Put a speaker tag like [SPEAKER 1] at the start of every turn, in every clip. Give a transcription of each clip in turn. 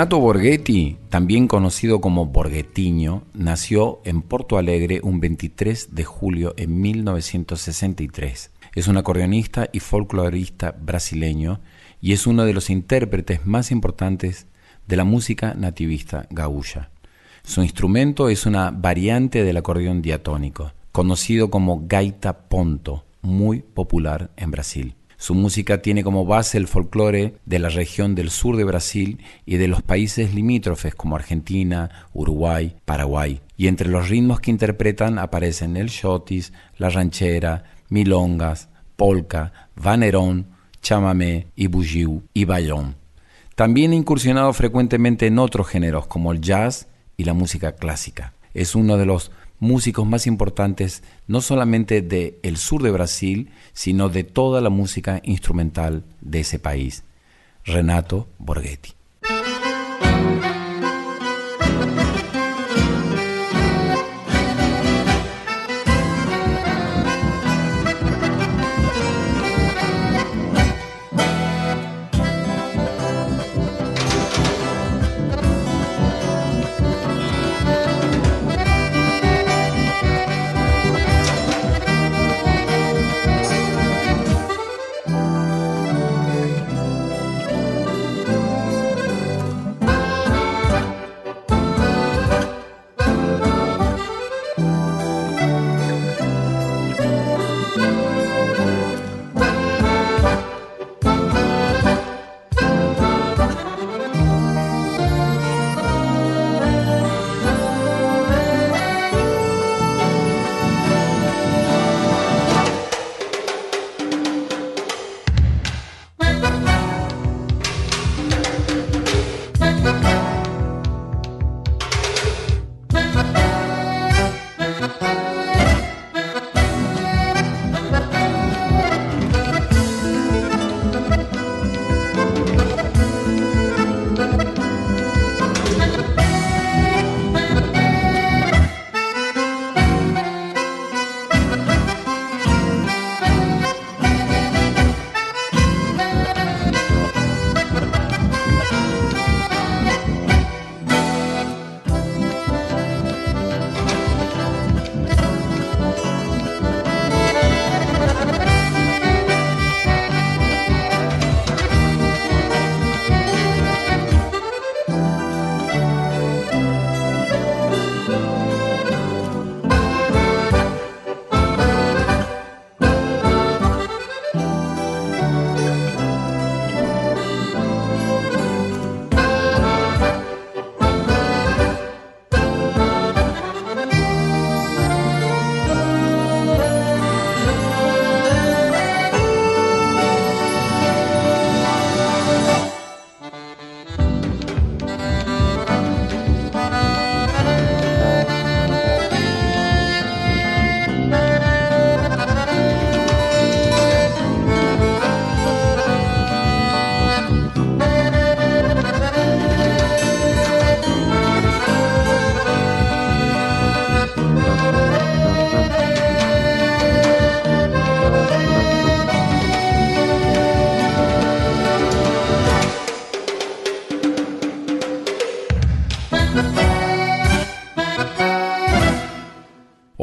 [SPEAKER 1] Renato Borghetti, también conocido como Borghettiño, nació en Porto Alegre un 23 de julio en 1963. Es un acordeonista y folclorista brasileño y es uno de los intérpretes más importantes de la música nativista gaúcha. Su instrumento es una variante del acordeón diatónico, conocido como gaita ponto, muy popular en Brasil. Su música tiene como base el folclore de la región del sur de Brasil y de los países limítrofes como Argentina, Uruguay, Paraguay. Y entre los ritmos que interpretan aparecen el shotis, la ranchera, milongas, polka, vanerón, chamamé y bujiu y bayón. También ha incursionado frecuentemente en otros géneros como el jazz y la música clásica. Es uno de los músicos más importantes no solamente del el sur de Brasil, sino de toda la música instrumental de ese país, Renato Borghetti.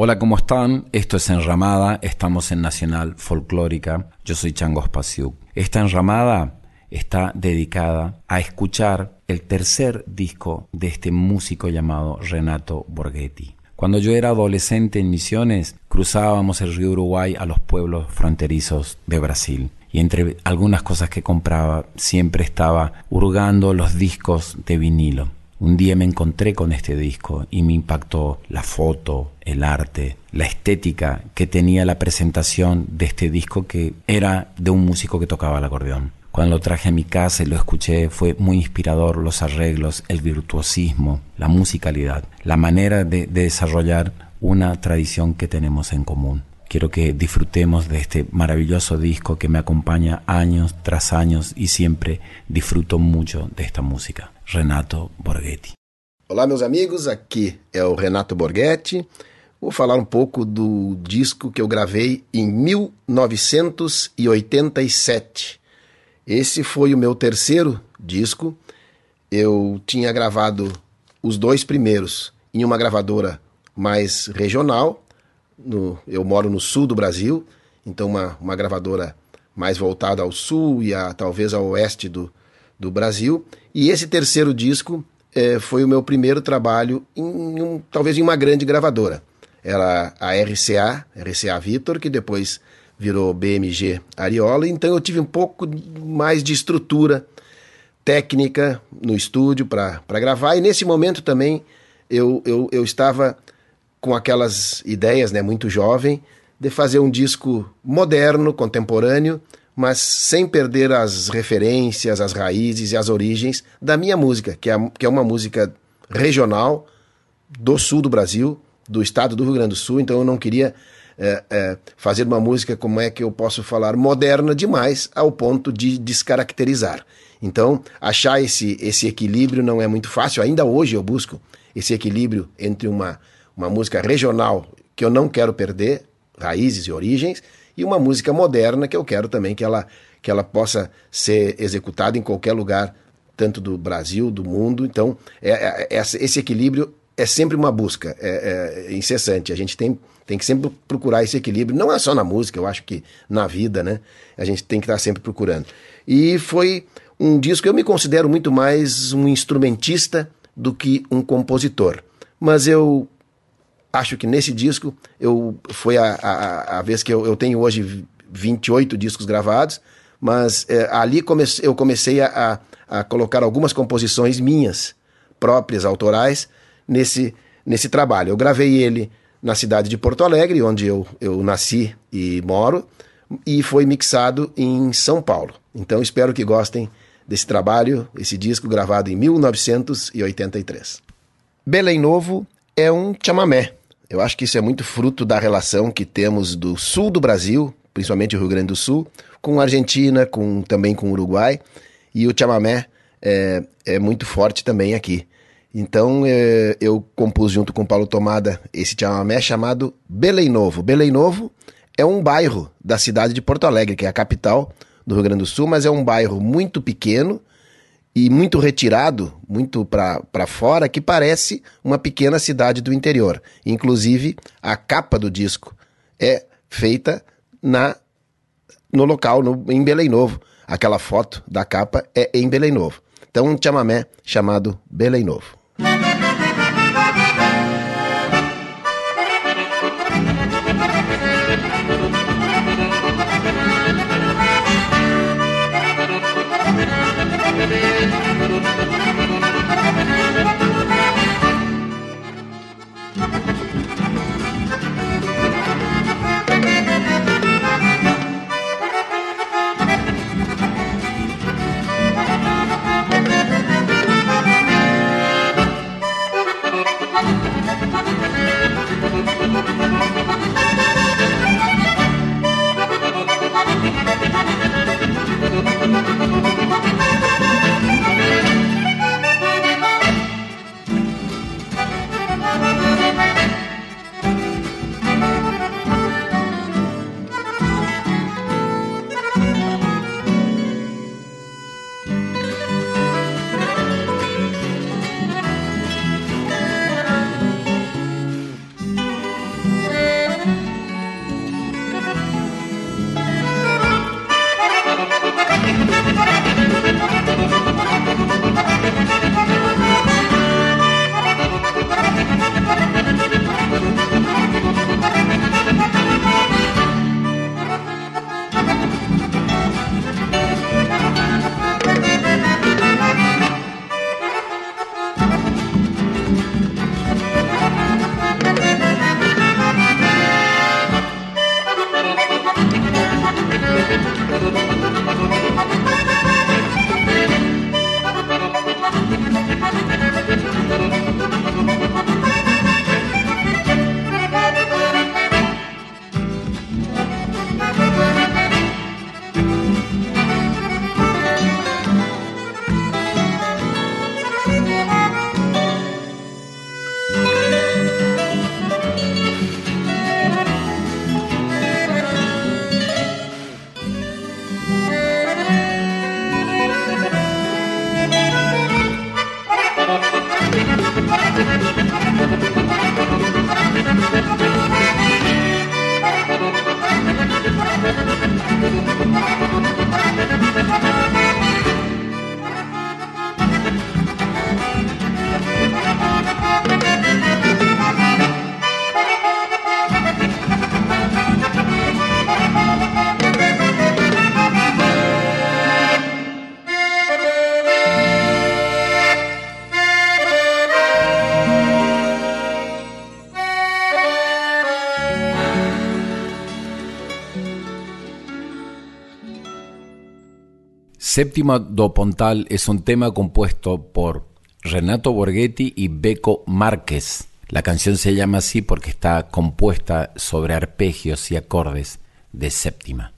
[SPEAKER 1] Hola, ¿cómo están? Esto es Enramada, estamos en Nacional Folclórica, yo soy Chango Spasiuk. Esta enramada está dedicada a escuchar el tercer disco de este músico llamado Renato Borghetti. Cuando yo era adolescente en Misiones, cruzábamos el río Uruguay a los pueblos fronterizos de Brasil. Y entre algunas cosas que compraba, siempre estaba hurgando los discos de vinilo. Un día me encontré con este disco y me impactó la foto, el arte, la estética que tenía la presentación de este disco que era de un músico que tocaba el acordeón. Cuando lo traje a mi casa y lo escuché fue muy inspirador los arreglos, el virtuosismo, la musicalidad, la manera de, de desarrollar una tradición que tenemos en común. Quiero que disfrutemos de este maravilloso disco que me acompaña años tras años y siempre disfruto mucho de esta música. Renato Borghetti.
[SPEAKER 2] Olá, meus amigos, aqui é o Renato Borghetti. Vou falar um pouco do disco que eu gravei em 1987. Esse foi o meu terceiro disco. Eu tinha gravado os dois primeiros em uma gravadora mais regional. No, eu moro no sul do Brasil, então uma, uma gravadora mais voltada ao sul e a, talvez ao oeste do, do Brasil. E esse terceiro disco é, foi o meu primeiro trabalho em um, talvez em uma grande gravadora. Era a RCA, RCA Victor, que depois virou BMG Ariola, então eu tive um pouco mais de estrutura técnica no estúdio para gravar, e nesse momento também eu, eu, eu estava com aquelas ideias, né, muito jovem, de fazer um disco moderno, contemporâneo, mas sem perder as referências, as raízes e as origens da minha música, que é, que é uma música regional do sul do Brasil, do estado do Rio Grande do Sul, então eu não queria é, é, fazer uma música, como é que eu posso falar, moderna demais ao ponto de descaracterizar. Então, achar esse, esse equilíbrio não é muito fácil, ainda hoje eu busco esse equilíbrio entre uma, uma música regional que eu não quero perder, raízes e origens, e uma música moderna que eu quero também que ela, que ela possa ser executada em qualquer lugar, tanto do Brasil, do mundo. Então, é, é, esse equilíbrio é sempre uma busca é, é, incessante. A gente tem, tem que sempre procurar esse equilíbrio, não é só na música, eu acho que na vida, né? A gente tem que estar sempre procurando. E foi um disco, eu me considero muito mais um instrumentista do que um compositor. Mas eu acho que nesse disco eu foi a, a, a vez que eu, eu, tenho hoje 28 discos gravados, mas é, ali eu comecei a, a, colocar algumas composições minhas, próprias, autorais, nesse, nesse trabalho. Eu gravei ele na cidade de Porto Alegre, onde eu, eu nasci e moro, e foi mixado em São Paulo. Então espero que gostem desse trabalho, esse disco gravado em 1983. Belém Novo é um chamamé, eu acho que isso é muito fruto da relação que temos do sul do Brasil, principalmente o Rio Grande do Sul, com a Argentina, com, também com o Uruguai, e o chamamé é, é muito forte também aqui. Então é, eu compus junto com Paulo Tomada esse chamamé chamado Belém Novo. Belém Novo é um bairro da cidade de Porto Alegre, que é a capital do Rio Grande do Sul, mas é um bairro muito pequeno e muito retirado, muito para fora, que parece uma pequena cidade do interior. Inclusive, a capa do disco é feita na no local, no, em Belém Novo. Aquela foto da capa é em Belém Novo. Então, um chamamé chamado Belém Novo.
[SPEAKER 1] Séptima do Pontal es un tema compuesto por Renato Borghetti y Beco Márquez. La canción se llama así porque está compuesta sobre arpegios y acordes de séptima.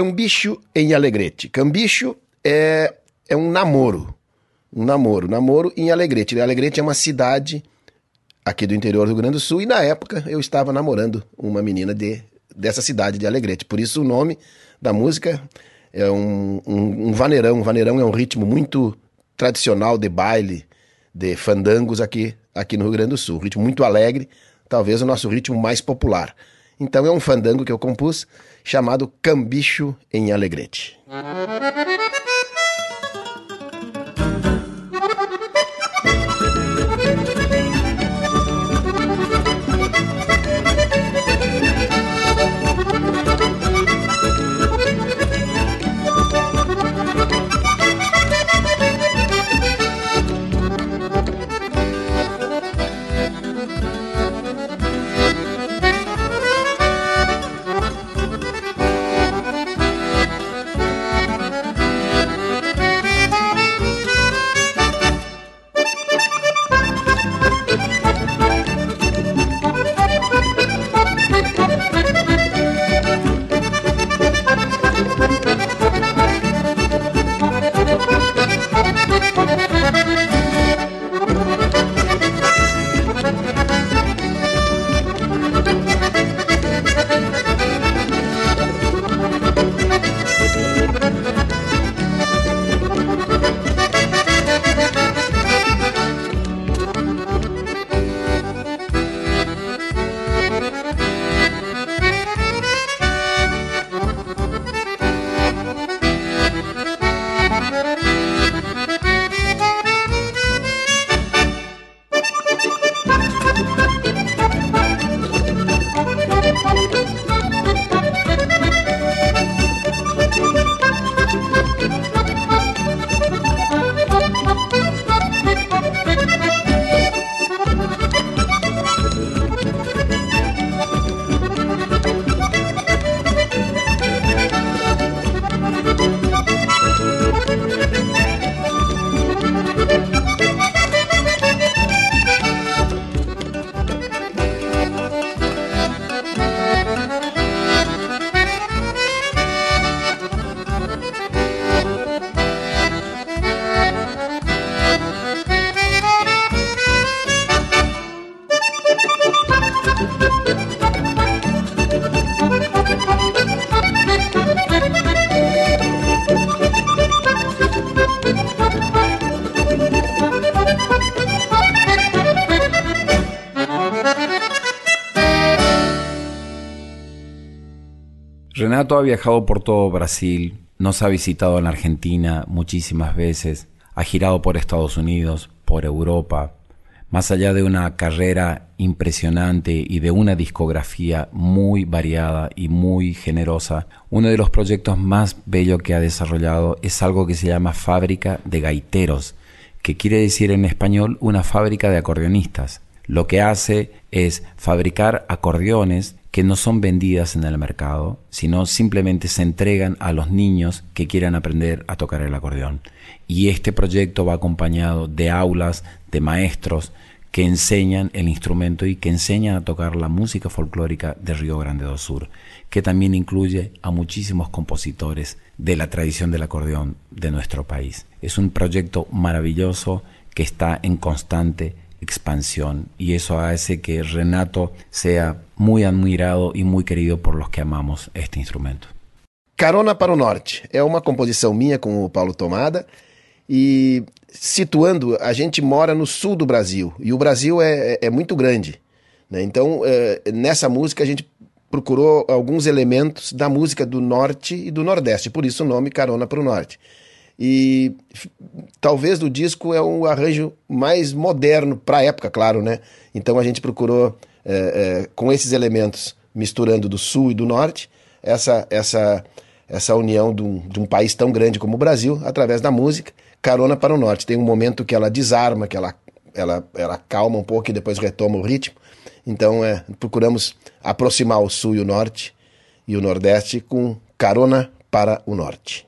[SPEAKER 2] Cambicho em Alegrete. Cambicho é, é um namoro. Um namoro. Namoro em Alegrete. Alegrete é uma cidade aqui do interior do Rio Grande do Sul e na época eu estava namorando uma menina de, dessa cidade de Alegrete. Por isso o nome da música é um, um, um vaneirão. Um vaneirão é um ritmo muito tradicional de baile, de fandangos aqui, aqui no Rio Grande do Sul. Um ritmo muito alegre, talvez o nosso ritmo mais popular. Então é um fandango que eu compus chamado Cambicho em Alegrete.
[SPEAKER 1] Renato ha viajado por todo Brasil, nos ha visitado en Argentina muchísimas veces, ha girado por Estados Unidos, por Europa, más allá de una carrera impresionante y de una discografía muy variada y muy generosa, uno de los proyectos más bellos que ha desarrollado es algo que se llama Fábrica de Gaiteros, que quiere decir en español una fábrica de acordeonistas. Lo que hace es fabricar acordeones que no son vendidas en el mercado, sino simplemente se entregan a los niños que quieran aprender a tocar el acordeón. Y este proyecto va acompañado de aulas, de maestros que enseñan el instrumento y que enseñan a tocar la música folclórica de Río Grande do Sur, que también incluye a muchísimos compositores de la tradición del acordeón de nuestro país. Es un proyecto maravilloso que está en constante expansión y eso hace que Renato sea muy admirado y muy querido por los que amamos este instrumento.
[SPEAKER 2] Carona para o Norte é uma composição minha com o Paulo Tomada e situando, a gente mora no sul do Brasil e o Brasil é, é, é muito grande. Né? Então, é, nessa música, a gente procurou alguns elementos da música do norte e do nordeste, por isso o nome Carona para o Norte. E talvez do disco é um arranjo mais moderno para a época, claro, né? Então a gente procurou, é, é, com esses elementos, misturando do sul e do norte, essa, essa, essa união de um, de um país tão grande como o Brasil, através da música Carona para o Norte. Tem um momento que ela desarma, que ela, ela, ela calma um pouco e depois retoma o ritmo. Então, é, procuramos aproximar o Sul e o Norte e o Nordeste com Carona para o Norte.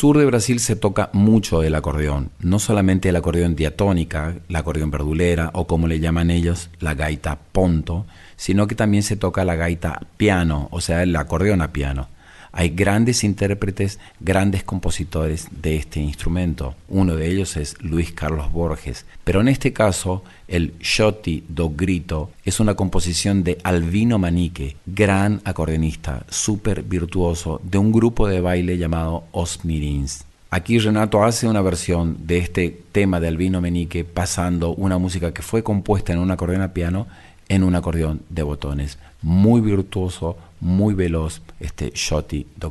[SPEAKER 1] Sur de Brasil se toca mucho el acordeón, no solamente el acordeón diatónica, la acordeón verdulera o como le llaman ellos, la gaita ponto, sino que también se toca la gaita piano, o sea, el acordeón a piano. Hay grandes intérpretes, grandes compositores de este instrumento. Uno de ellos es Luis Carlos Borges. Pero en este caso, el Shoti do Grito es una composición de Albino Manique, gran acordeonista, súper virtuoso, de un grupo de baile llamado Os Mirins. Aquí Renato hace una versión de este tema de Albino Manique pasando una música que fue compuesta en un acordeón a piano en un acordeón de botones. Muy virtuoso, muy veloz, este Shoti do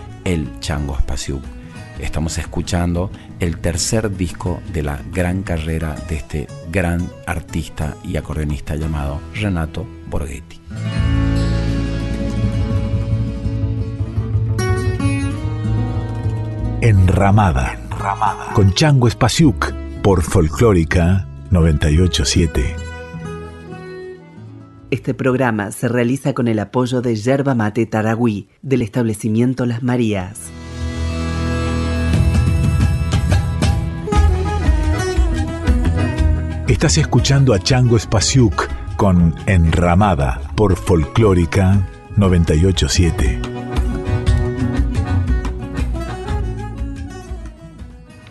[SPEAKER 1] el Chango Espacio. Estamos escuchando el tercer disco de la gran carrera de este gran artista y acordeonista llamado Renato Borghetti.
[SPEAKER 3] Enramada, Enramada. con Chango Espasiuk por Folclórica 987.
[SPEAKER 4] Este programa se realiza con el apoyo de Yerba Mate Taragüí del establecimiento Las Marías.
[SPEAKER 3] Estás escuchando a Chango Spasiuk con Enramada por Folclórica 987.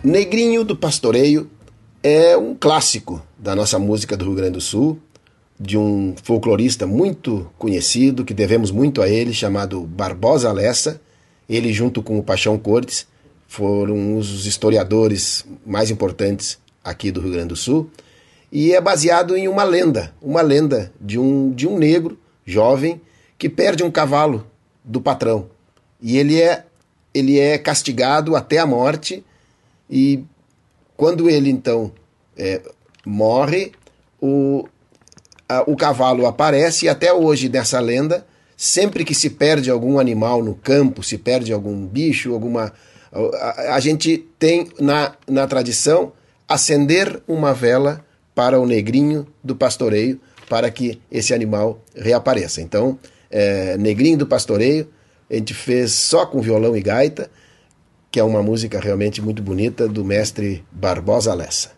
[SPEAKER 2] Negrinho do Pastoreio é um clássico da nossa música do Rio Grande do Sul de um folclorista muito conhecido, que devemos muito a ele, chamado Barbosa Lessa. Ele, junto com o Paixão Cortes, foram os historiadores mais importantes aqui do Rio Grande do Sul. E é baseado em uma lenda, uma lenda de um, de um negro jovem que perde um cavalo do patrão. E ele é ele é castigado até a morte e quando ele então é, morre, o, o cavalo aparece e até hoje nessa lenda, sempre que se perde algum animal no campo, se perde algum bicho, alguma a, a gente tem na, na tradição acender uma vela para o negrinho do pastoreio para que esse animal reapareça. Então, é, Negrinho do Pastoreio, a gente fez só com violão e gaita, que é uma música realmente muito bonita do mestre Barbosa Lessa.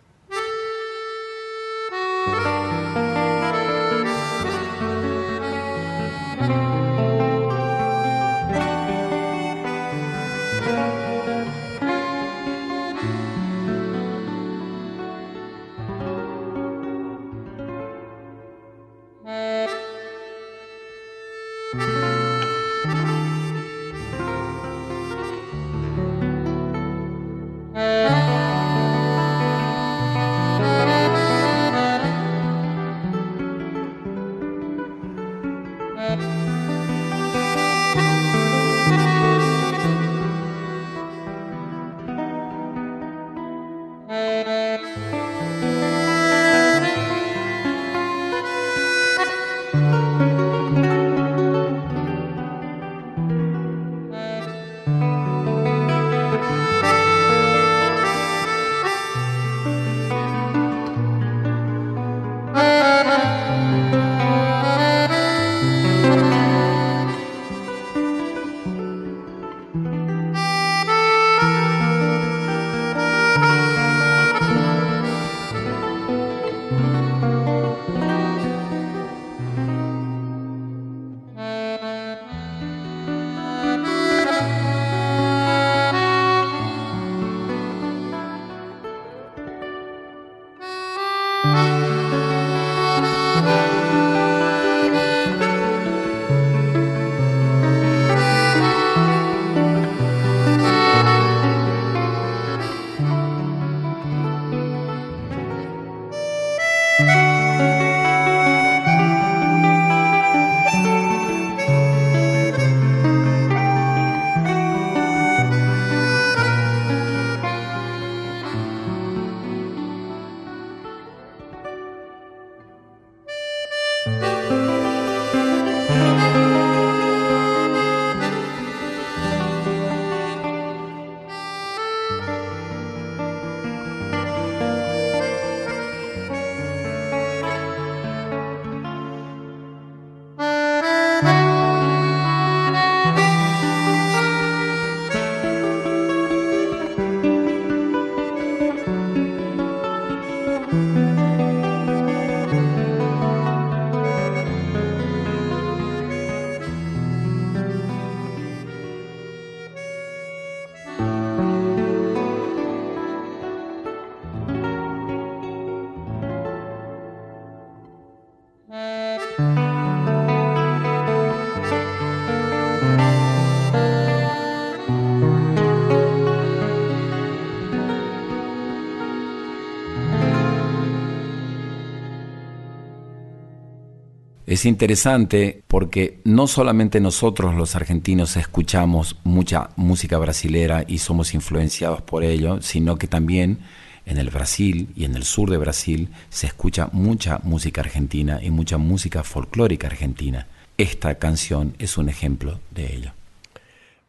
[SPEAKER 1] Es interesante porque no solamente nosotros los argentinos escuchamos mucha música brasilera y somos influenciados por ello, sino que también en el Brasil y en el sur de Brasil se escucha mucha música argentina y mucha música folclórica argentina. Esta canción es un ejemplo de ello.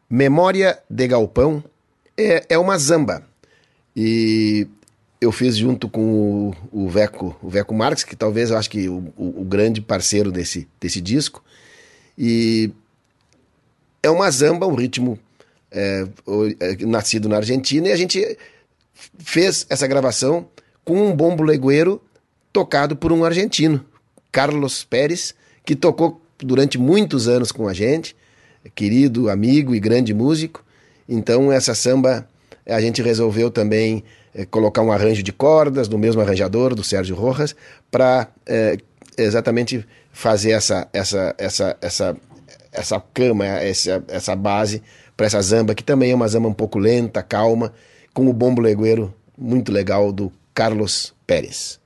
[SPEAKER 2] Memória de Galpão é, é uma zamba. E eu fiz junto com o, o Veco, o Veco Marques, que talvez eu acho que o, o, o, grande parceiro desse, desse disco. E é uma zamba, um ritmo é, é, nascido na Argentina, e a gente fez essa gravação com um bombo legueiro tocado por um argentino, Carlos Pérez, que tocou durante muitos anos com a gente, querido amigo e grande músico. Então essa samba a gente resolveu também é, colocar um arranjo de cordas do mesmo arranjador, do Sérgio Rojas, para é, exatamente fazer essa, essa, essa, essa, essa cama, essa, essa base para essa zamba, que também é uma zamba um pouco lenta, calma, com o bombo legueiro muito legal do Carlos Pérez.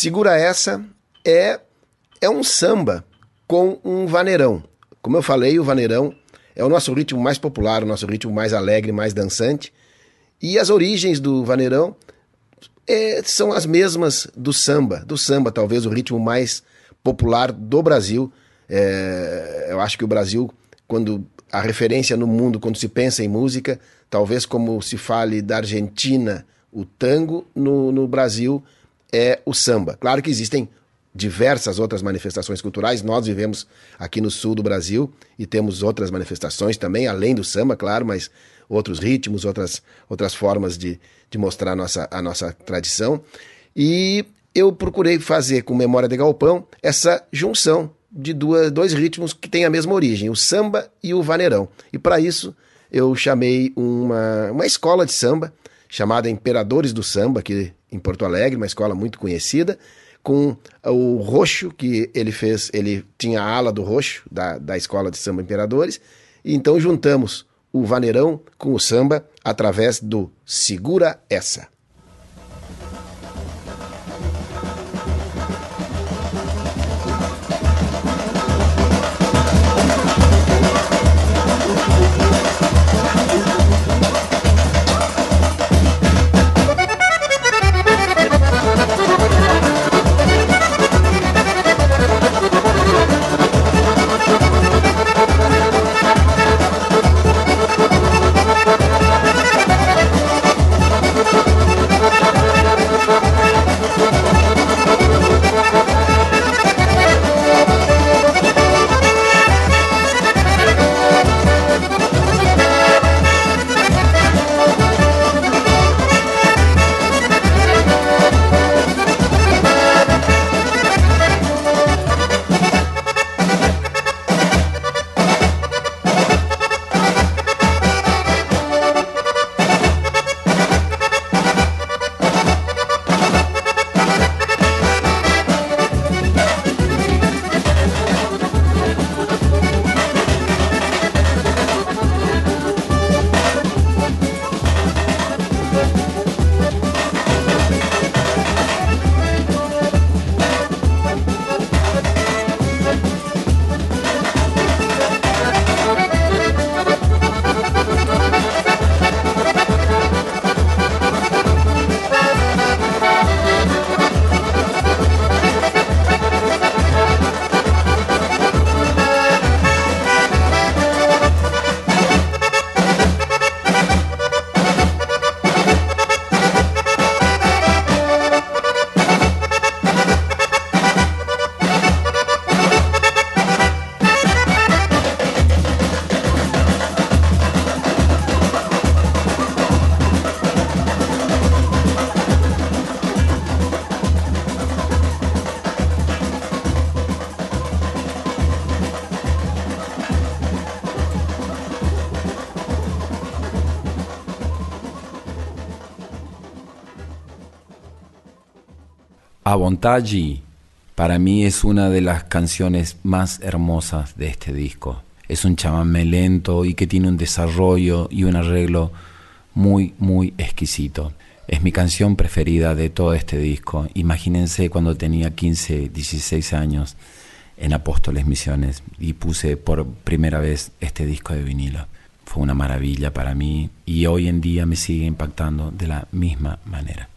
[SPEAKER 2] Segura essa é é um samba com um vaneirão. Como eu falei, o vaneirão é o nosso ritmo mais popular, o nosso ritmo mais alegre, mais dançante. E as origens do vaneirão é, são as mesmas do samba. Do samba, talvez o ritmo mais popular do Brasil. É, eu acho que o Brasil, quando a referência no mundo, quando se pensa em música, talvez como se fale da Argentina, o tango, no, no Brasil é o samba. Claro que existem diversas outras manifestações culturais. Nós vivemos aqui no sul do Brasil e temos outras manifestações também, além do samba, claro, mas outros ritmos, outras, outras formas de, de mostrar a nossa, a nossa tradição. E eu procurei fazer com Memória de Galpão essa junção de duas, dois ritmos que têm a mesma origem, o samba e o vaneirão. E para isso eu chamei uma, uma escola de samba chamada Imperadores do Samba, aqui em Porto Alegre, uma escola muito conhecida, com o Roxo, que ele fez, ele tinha a ala do Roxo, da, da Escola de Samba Imperadores, e então juntamos o vaneirão com o samba através do Segura Essa.
[SPEAKER 1] A Vontade para mí es una de las canciones más hermosas de este disco. Es un chamamé lento y que tiene un desarrollo y un arreglo muy, muy exquisito. Es mi canción preferida de todo este disco. Imagínense cuando tenía 15, 16 años en Apóstoles Misiones y puse por primera vez este disco de vinilo. Fue una maravilla para mí y hoy en día me sigue impactando de la misma manera.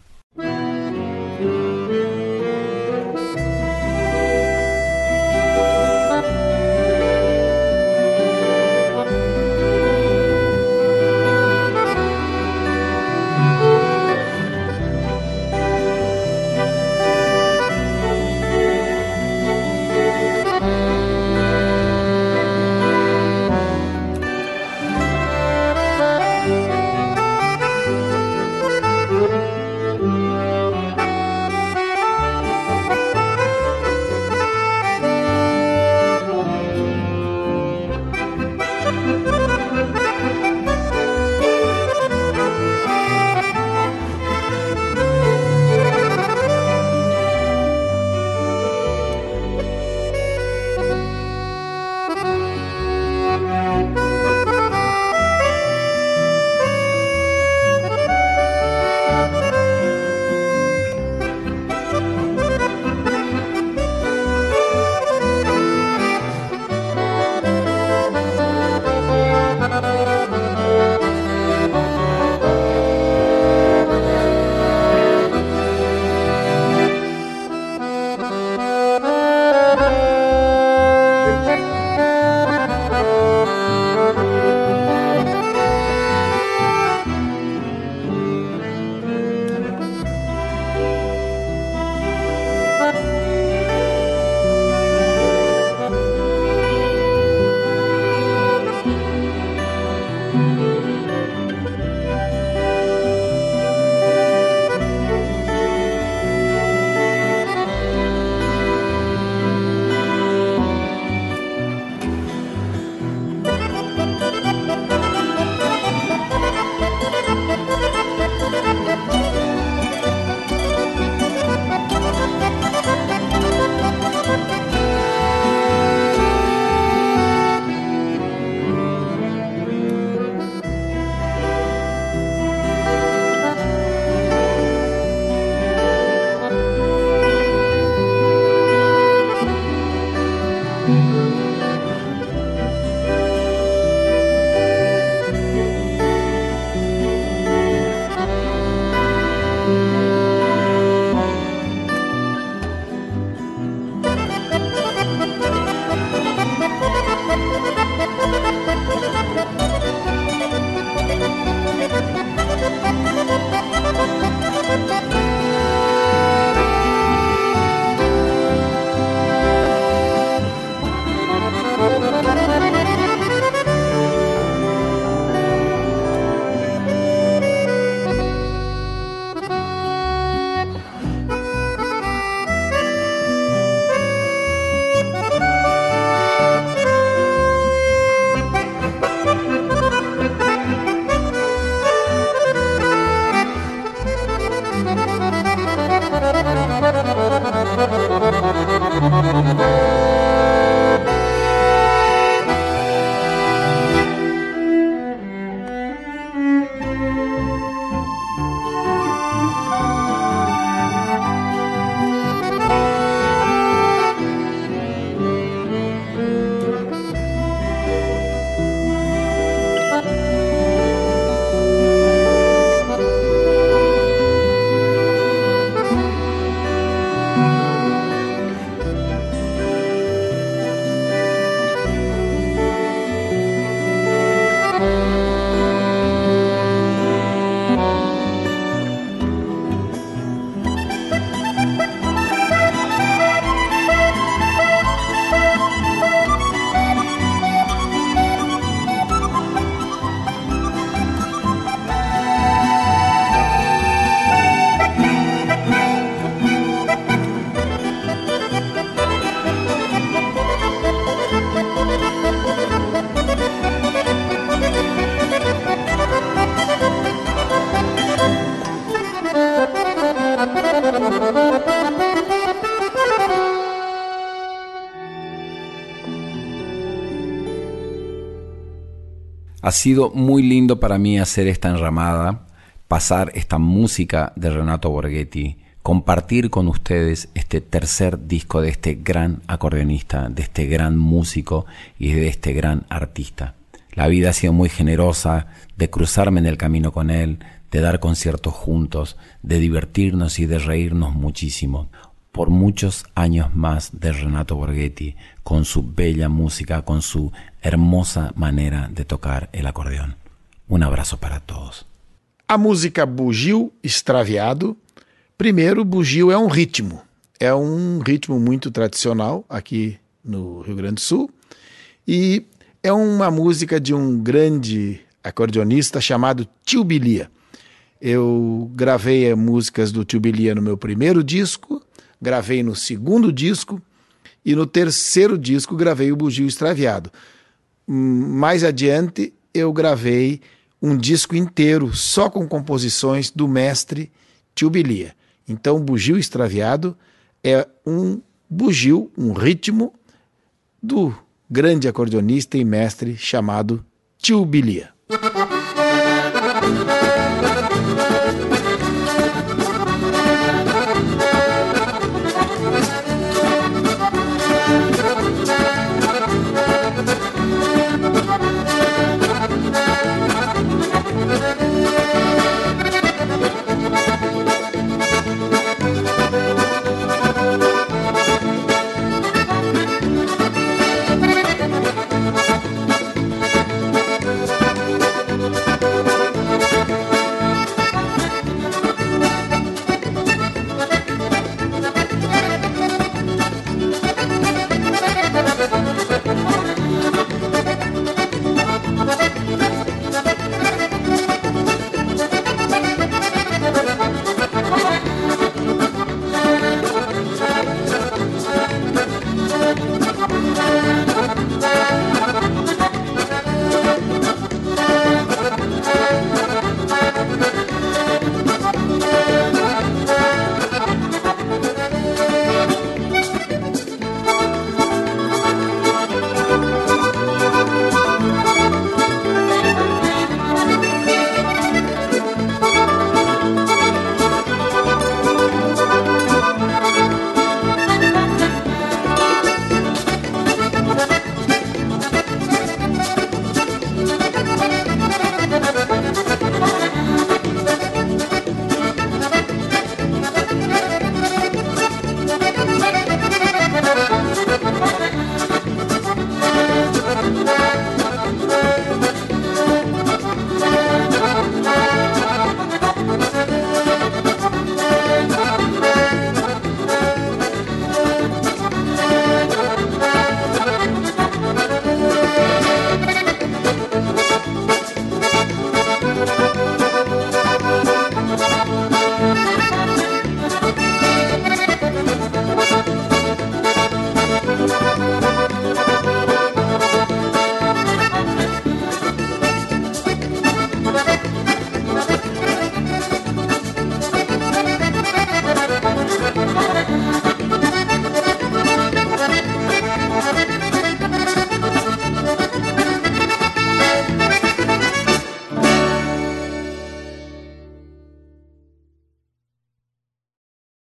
[SPEAKER 1] Música Ha sido muy lindo para mí hacer esta enramada, pasar esta música de Renato Borghetti, compartir con ustedes este tercer disco de este gran acordeonista, de este gran músico y de este gran artista. La vida ha sido muy generosa de cruzarme en el camino con él, de dar conciertos juntos, de divertirnos y de reírnos muchísimo. Por muchos años más de Renato Borghetti, con su bella música, con su hermosa manera de tocar el acordeón. Um abraço para todos.
[SPEAKER 2] A música Bugio Extraviado. Primeiro, bugio é um ritmo. É um ritmo muito tradicional aqui no Rio Grande do Sul. E é uma música de um grande acordeonista chamado Tio Bilia. Eu gravei músicas do Tio Bilia no meu primeiro disco, gravei no segundo disco e no terceiro disco gravei o Bugio Extraviado. Mais adiante eu gravei um disco inteiro só com composições do mestre Tio Bilia. Então, Bugio Extraviado é um bugio, um ritmo do grande acordeonista e mestre chamado Tio Bilia.